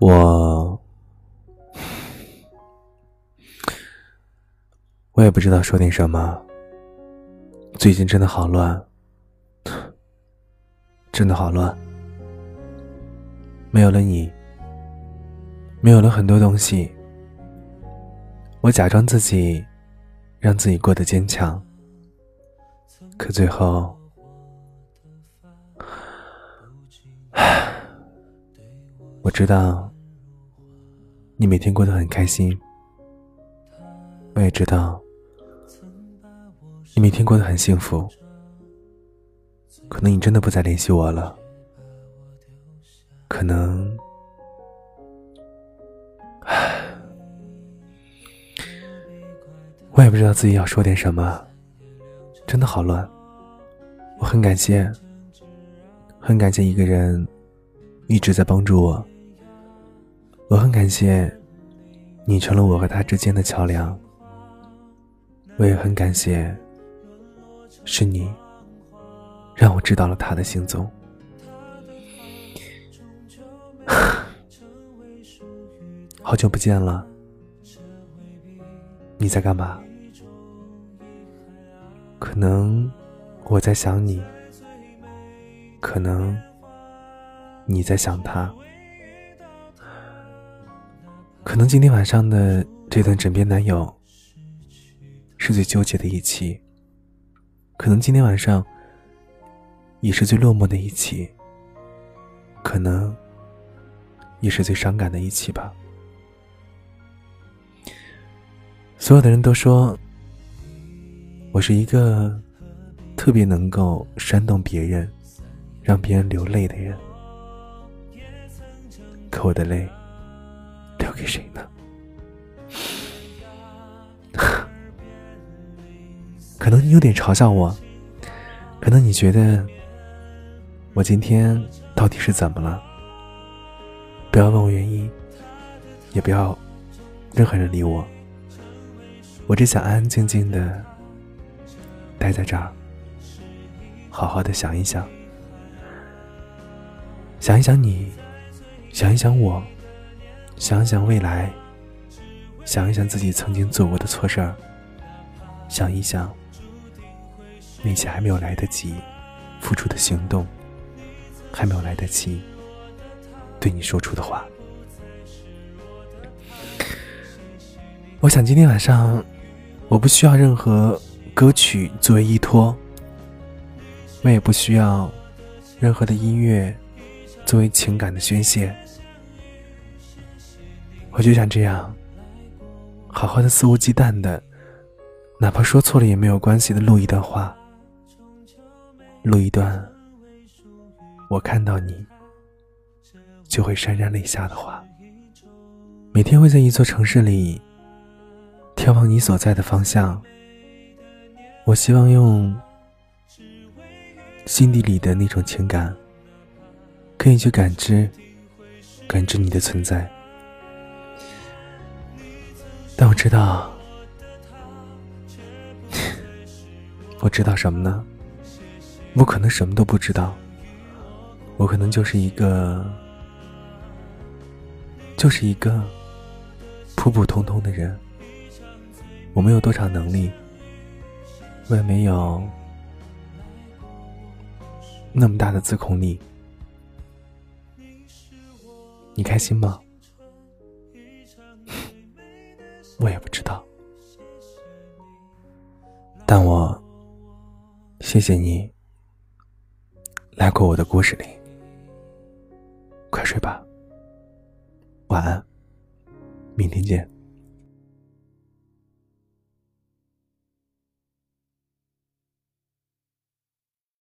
我，我也不知道说点什么。最近真的好乱，真的好乱。没有了你，没有了很多东西，我假装自己，让自己过得坚强，可最后，我知道。你每天过得很开心，我也知道。你每天过得很幸福，可能你真的不再联系我了，可能，唉，我也不知道自己要说点什么，真的好乱。我很感谢，很感谢一个人一直在帮助我。我很感谢，你成了我和他之间的桥梁。我也很感谢，是你让我知道了他的行踪。好久不见了，你在干嘛？可能我在想你，可能你在想他。可能今天晚上的这段枕边男友是最纠结的一期，可能今天晚上也是最落寞的一期，可能也是最伤感的一期吧。所有的人都说我是一个特别能够煽动别人、让别人流泪的人，可我的泪。给谁呢？可能你有点嘲笑我，可能你觉得我今天到底是怎么了？不要问我原因，也不要任何人理我。我只想安安静静的待在这儿，好好的想一想，想一想你，想一想我。想想未来，想一想自己曾经做过的错事儿，想一想那些还没有来得及付出的行动，还没有来得及对你说出的话。我想今天晚上，我不需要任何歌曲作为依托，我也不需要任何的音乐作为情感的宣泄。我就想这样，好好的肆无忌惮的，哪怕说错了也没有关系的录一段话，录一段我看到你就会潸然泪下的话。每天会在一座城市里眺望你所在的方向，我希望用心底里的那种情感，可以去感知，感知你的存在。但我知道，我知道什么呢？我可能什么都不知道，我可能就是一个，就是一个普普通通的人。我没有多少能力，我也没有那么大的自控力。你开心吗？我也不知道，但我谢谢你来过我的故事里。快睡吧，晚安，明天见。